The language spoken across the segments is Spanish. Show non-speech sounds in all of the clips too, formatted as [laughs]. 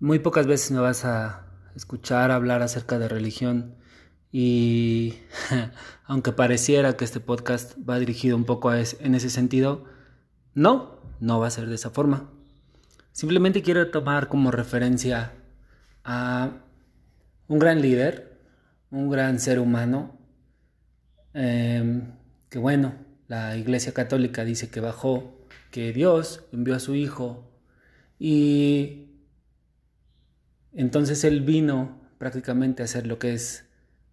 Muy pocas veces me vas a escuchar hablar acerca de religión y [laughs] aunque pareciera que este podcast va dirigido un poco en ese sentido, no, no va a ser de esa forma. Simplemente quiero tomar como referencia a un gran líder, un gran ser humano, em, que bueno, la Iglesia Católica dice que bajó, que Dios envió a su Hijo y entonces Él vino prácticamente a hacer lo que es,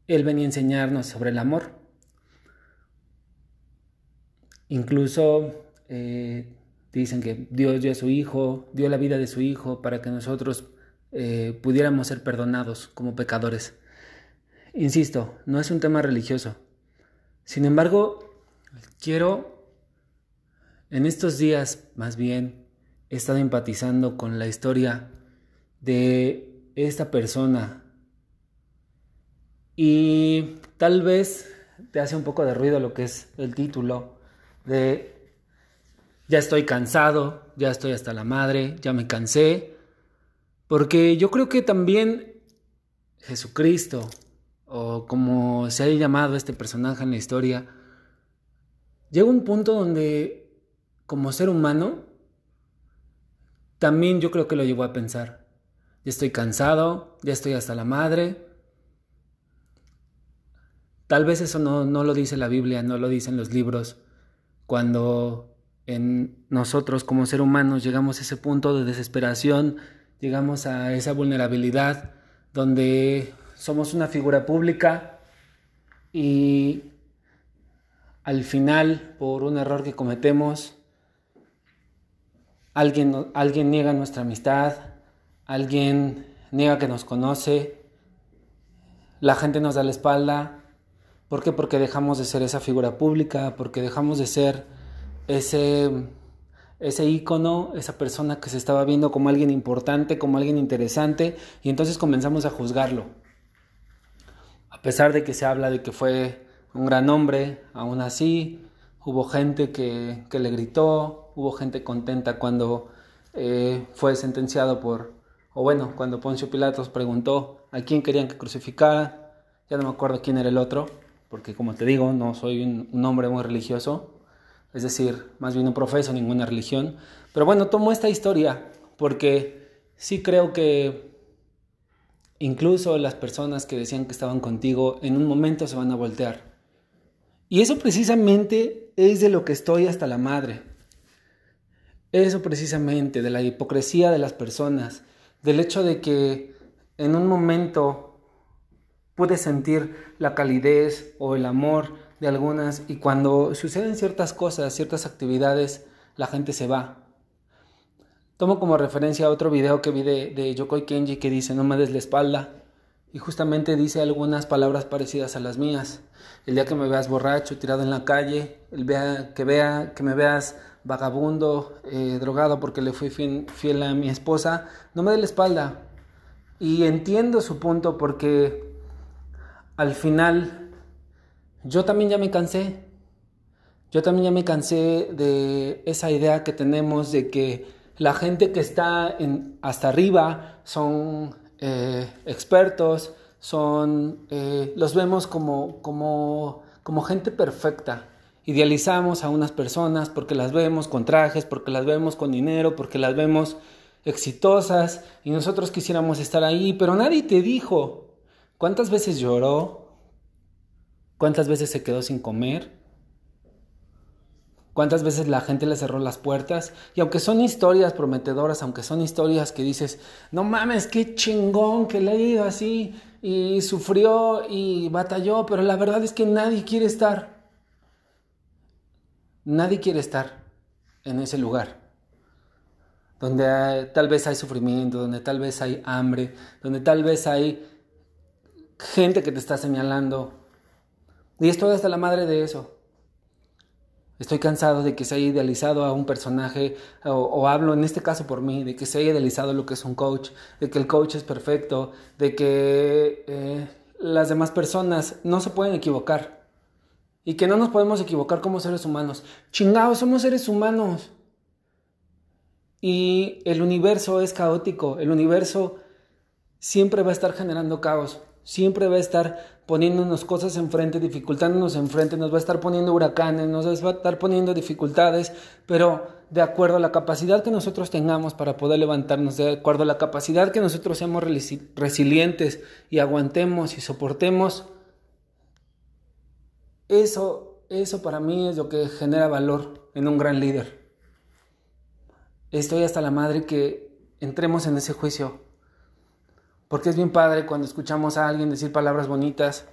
Él venía a enseñarnos sobre el amor. Incluso eh, dicen que Dios dio a su Hijo, dio la vida de su Hijo para que nosotros eh, pudiéramos ser perdonados como pecadores. Insisto, no es un tema religioso. Sin embargo, quiero, en estos días más bien, he estado empatizando con la historia de esta persona. Y tal vez te hace un poco de ruido lo que es el título de ya estoy cansado, ya estoy hasta la madre, ya me cansé, porque yo creo que también Jesucristo, o como se haya llamado este personaje en la historia, llega un punto donde como ser humano, también yo creo que lo llevó a pensar ya estoy cansado, ya estoy hasta la madre. Tal vez eso no, no lo dice la Biblia, no lo dicen los libros, cuando en nosotros como ser humanos llegamos a ese punto de desesperación, llegamos a esa vulnerabilidad donde somos una figura pública y al final, por un error que cometemos, alguien, alguien niega nuestra amistad, alguien niega que nos conoce, la gente nos da la espalda. ¿Por qué? Porque dejamos de ser esa figura pública, porque dejamos de ser ese, ese ícono, esa persona que se estaba viendo como alguien importante, como alguien interesante, y entonces comenzamos a juzgarlo. A pesar de que se habla de que fue un gran hombre, aún así hubo gente que, le gritó, hubo gente contenta cuando eh, fue sentenciado por, o bueno, cuando Poncio Pilatos preguntó a quién querían que crucificara, ya no me acuerdo quién era el otro, porque como te digo, no soy un, hombre muy religioso, es decir, más bien no profeso ninguna religión, pero bueno, tomo esta historia porque sí creo que incluso las personas que decían que estaban contigo en un momento se van a voltear. Y eso precisamente es de lo que estoy hasta la madre. Eso precisamente, de la hipocresía de las personas, del hecho de que en un momento pude sentir la calidez o el amor de algunas y cuando suceden ciertas cosas, ciertas actividades, la gente se va. Tomo como referencia otro video que vi de, de Yokoi Kenji que dice no me des la espalda y justamente dice algunas palabras parecidas a las mías. El día que me veas borracho, tirado en la calle, el que, vea, que me veas vagabundo, eh, drogado porque le fui fiel, a mi esposa, no me dé la espalda. Y entiendo su punto porque al final yo también ya me cansé. Yo también ya me cansé de esa idea que tenemos de que la gente que está hasta arriba son eh, expertos, son, eh, los vemos como, como, como gente perfecta. Idealizamos a unas personas porque las vemos con trajes, porque las vemos con dinero, porque las vemos exitosas y nosotros quisiéramos estar ahí, pero nadie te dijo cuántas veces lloró, cuántas veces se quedó sin comer, cuántas veces la gente le cerró las puertas. Y aunque son historias prometedoras, aunque son historias que dices, no mames, qué chingón que le ha ido así y sufrió y batalló, pero la verdad es que nadie quiere estar. Nadie quiere estar en ese lugar, donde tal vez hay sufrimiento, donde tal vez hay hambre, donde tal vez hay gente que te está señalando. Y estoy hasta la madre de eso. Estoy cansado de que se haya idealizado a un personaje, o, hablo en este caso por mí, de que se haya idealizado lo que es un coach, de que el coach es perfecto, de que eh, las demás personas no se pueden equivocar y que no nos podemos equivocar como seres humanos. Chingados, somos seres humanos. Y el universo es caótico, el universo siempre va a estar generando caos, siempre va a estar poniéndonos cosas enfrente, dificultándonos enfrente, nos va a estar poniendo huracanes, nos va a estar poniendo dificultades, pero de acuerdo a la capacidad que nosotros tengamos para poder levantarnos, de acuerdo a la capacidad que nosotros seamos resilientes y aguantemos y soportemos, eso, eso para mí es lo que genera valor en un gran líder. Estoy hasta la madre que entremos en ese juicio, porque es bien padre cuando escuchamos a alguien decir palabras bonitas,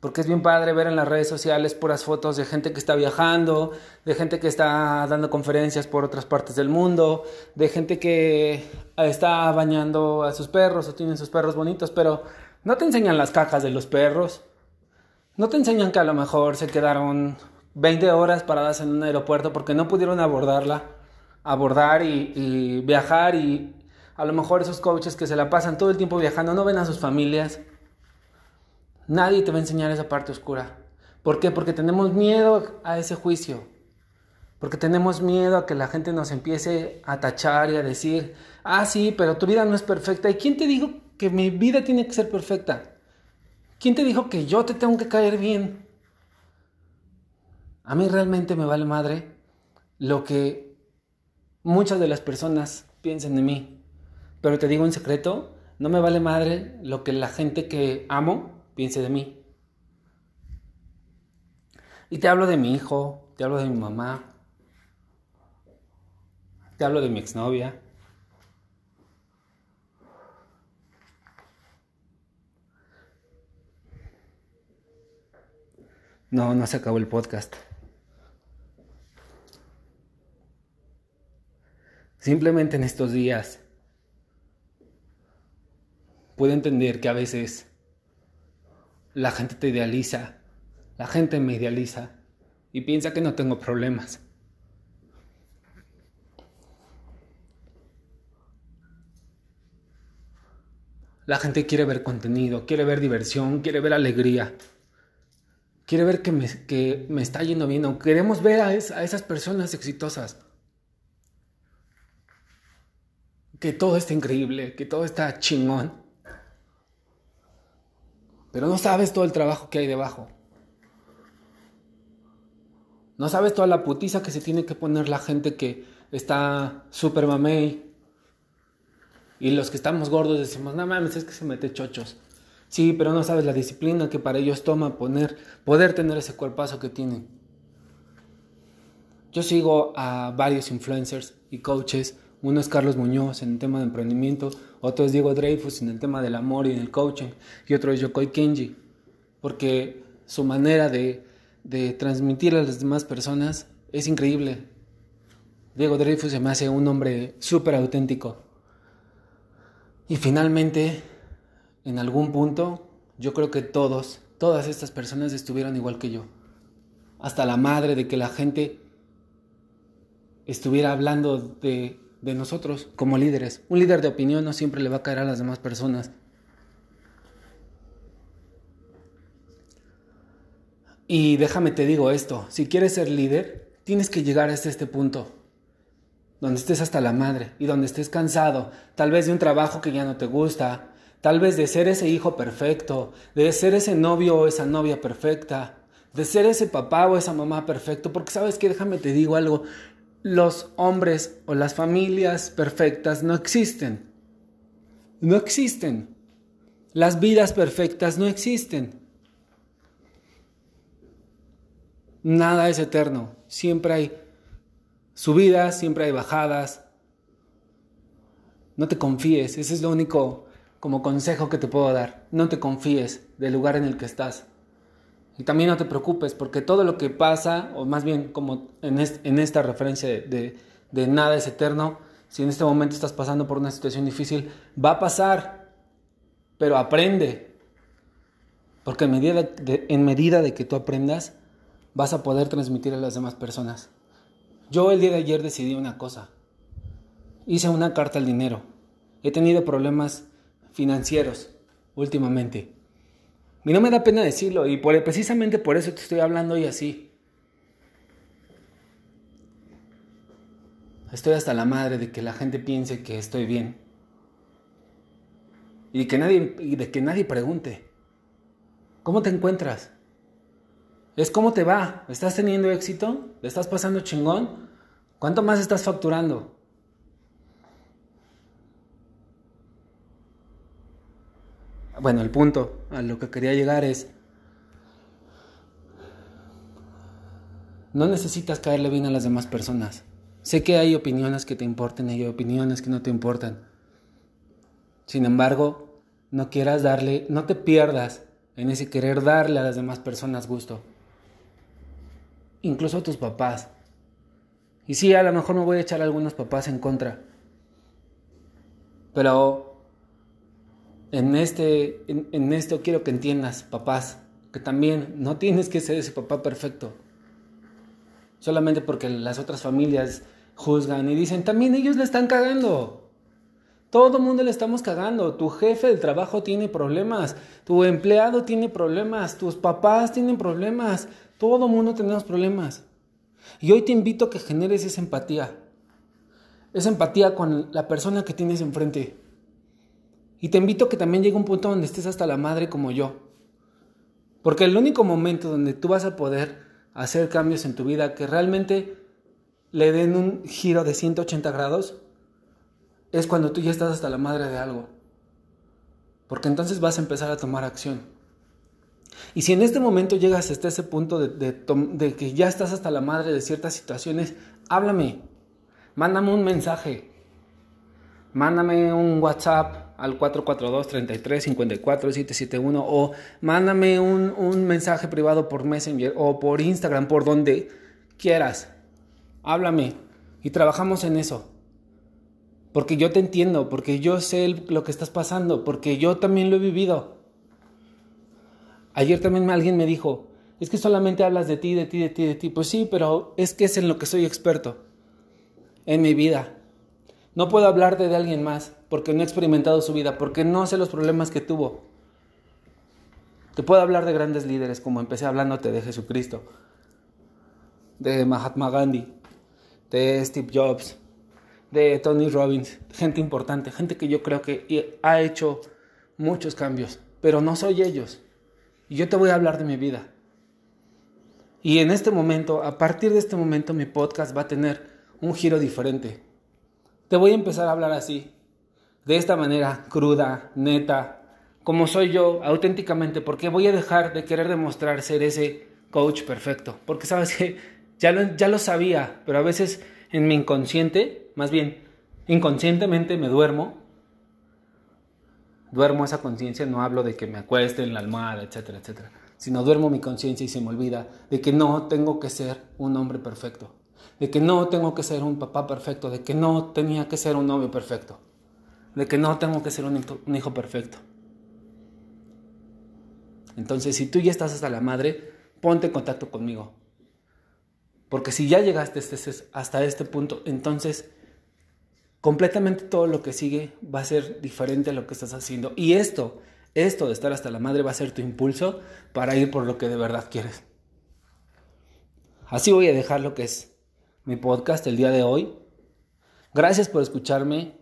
porque es bien padre ver en las redes sociales puras fotos de gente que está viajando, de gente que está dando conferencias por otras partes del mundo, de gente que está bañando a sus perros o tienen sus perros bonitos, pero no te enseñan las cajas de los perros, no te enseñan que a lo mejor se quedaron 20 horas paradas en un aeropuerto porque no pudieron abordarla, abordar y, viajar y a lo mejor esos coaches que se la pasan todo el tiempo viajando no ven a sus familias. Nadie te va a enseñar esa parte oscura. ¿Por qué? Porque tenemos miedo a ese juicio. Porque tenemos miedo a que la gente nos empiece a tachar y a decir, ah, sí, pero tu vida no es perfecta. ¿Y quién te dijo que mi vida tiene que ser perfecta? ¿Quién te dijo que yo te tengo que caer bien? A mí realmente me vale madre lo que muchas de las personas piensen de mí. Pero te digo en secreto, no me vale madre lo que la gente que amo piense de mí. Y te hablo de mi hijo, te hablo de mi mamá, te hablo de mi exnovia, No, no se acabó el podcast. Simplemente en estos días puedo entender que a veces la gente te idealiza, la gente me idealiza y piensa que no tengo problemas. La gente quiere ver contenido, quiere ver diversión, quiere ver alegría quiere ver que me, que me está yendo bien queremos ver a, a esas personas exitosas. Que todo está increíble, que todo está chingón. Pero no sabes todo el trabajo que hay debajo. No sabes toda la putiza que se tiene que poner la gente que está súper mamey. Y los que estamos gordos decimos, no mames, es que se mete chochos. Sí, pero no sabes la disciplina que para ellos toma poner, poder tener ese cuerpazo que tienen. Yo sigo a varios influencers y coaches. Uno es Carlos Muñoz en el tema de emprendimiento, otro es Diego Dreyfus en el tema del amor y en el coaching, y otro es Yokoi Kenji, porque su manera de, de transmitir a las demás personas es increíble. Diego Dreyfus se me hace un hombre súper auténtico. Y finalmente en algún punto, yo creo que todos, todas estas personas estuvieron igual que yo. Hasta la madre de que la gente estuviera hablando de, de nosotros como líderes. Un líder de opinión no siempre le va a caer a las demás personas. Y déjame te digo esto, si quieres ser líder, tienes que llegar hasta este punto, donde estés hasta la madre y donde estés cansado, tal vez de un trabajo que ya no te gusta, Tal vez de ser ese hijo perfecto, de ser ese novio o esa novia perfecta, de ser ese papá o esa mamá perfecto, porque sabes que déjame te digo algo, los hombres o las familias perfectas no existen. No existen. Las vidas perfectas no existen. Nada es eterno. Siempre hay subidas, siempre hay bajadas. No te confíes, ese es lo único como consejo que te puedo dar. No te confíes del lugar en el que estás. Y también no te preocupes porque todo lo que pasa, o más bien como en, esta referencia de, nada es eterno, si en este momento estás pasando por una situación difícil, va a pasar, pero aprende. Porque en medida de, en medida de que tú aprendas, vas a poder transmitir a las demás personas. Yo el día de ayer decidí una cosa. Hice una carta al dinero. He tenido problemas financieros últimamente. Y no me da pena decirlo, y por, precisamente por eso te estoy hablando hoy así. Estoy hasta la madre de que la gente piense que estoy bien. Y, que nadie, y de que nadie pregunte. ¿Cómo te encuentras? Es cómo te va. ¿Estás teniendo éxito? ¿Le estás pasando chingón? ¿Cuánto más estás facturando? Bueno, el punto a lo que quería llegar es, no necesitas caerle bien a las demás personas. Sé que hay opiniones que te importen y hay opiniones que no te importan. Sin embargo, no quieras darle, no te pierdas en ese querer darle a las demás personas gusto. Incluso a tus papás. Y sí, a lo mejor me voy a echar a algunos papás en contra. Pero en, este, en, esto quiero que entiendas, papás, que también no tienes que ser ese papá perfecto. Solamente porque las otras familias juzgan y dicen, también ellos le están cagando. Todo el mundo le estamos cagando. Tu jefe del trabajo tiene problemas. Tu empleado tiene problemas. Tus papás tienen problemas. Todo el mundo tenemos problemas. Y hoy te invito a que generes esa empatía. Esa empatía con la persona que tienes enfrente. Y te invito a que también llegue un punto donde estés hasta la madre como yo. Porque el único momento donde tú vas a poder hacer cambios en tu vida que realmente le den un giro de 180 grados es cuando tú ya estás hasta la madre de algo. Porque entonces vas a empezar a tomar acción. Y si en este momento llegas hasta ese punto de, que ya estás hasta la madre de ciertas situaciones, háblame, mándame un mensaje, mándame un WhatsApp al 442-33-54-771 o mándame un, un mensaje privado por Messenger o por Instagram, por donde quieras. Háblame y trabajamos en eso. Porque yo te entiendo, porque yo sé lo que estás pasando, porque yo también lo he vivido. Ayer también alguien me dijo, es que solamente hablas de ti, de ti, de ti, de ti. Pues sí, pero es que es en lo que soy experto, en mi vida. No puedo hablarte de alguien más porque no he experimentado su vida, porque no sé los problemas que tuvo. Te puedo hablar de grandes líderes, como empecé hablándote de Jesucristo, de Mahatma Gandhi, de Steve Jobs, de Tony Robbins, gente importante, gente que yo creo que ha hecho muchos cambios, pero no soy ellos. Y yo te voy a hablar de mi vida. Y en este momento, a partir de este momento, mi podcast va a tener un giro diferente. Te voy a empezar a hablar así, de esta manera, cruda, neta, como soy yo, auténticamente, porque voy a dejar de querer demostrar ser ese coach perfecto. Porque sabes que ya lo, ya lo sabía, pero a veces en mi inconsciente, más bien inconscientemente me duermo. Duermo esa conciencia, no hablo de que me acueste en la almohada, etcétera, etcétera, sino duermo mi conciencia y se me olvida de que no tengo que ser un hombre perfecto, de que no tengo que ser un papá perfecto, de que no tenía que ser un novio perfecto, de que no tengo que ser un hijo, perfecto. Entonces, si tú ya estás hasta la madre, ponte en contacto conmigo. Porque si ya llegaste hasta este punto, entonces completamente todo lo que sigue va a ser diferente a lo que estás haciendo. Y esto, esto de estar hasta la madre va a ser tu impulso para ir por lo que de verdad quieres. Así voy a dejar lo que es mi podcast el día de hoy. Gracias por escucharme.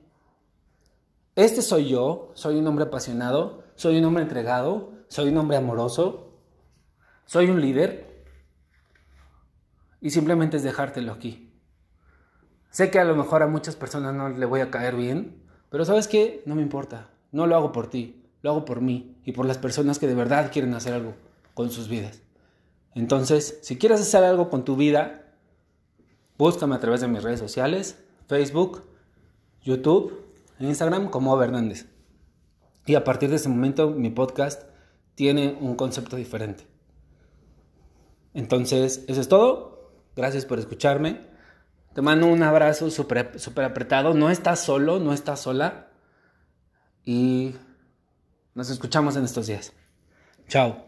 Este soy yo, soy un hombre apasionado, soy un hombre entregado, soy un hombre amoroso, soy un líder y simplemente es dejártelo aquí. Sé que a lo mejor a muchas personas no le voy a caer bien, pero sabes qué, no me importa. No lo hago por ti, lo hago por mí y por las personas que de verdad quieren hacer algo con sus vidas. Entonces, si quieres hacer algo con tu vida, búscame a través de mis redes sociales, Facebook, YouTube, Instagram como Hernández. Y a partir de ese momento mi podcast tiene un concepto diferente. Entonces, eso es todo. Gracias por escucharme. Te mando un abrazo súper apretado. No estás solo, no estás sola. Y nos escuchamos en estos días. Chao.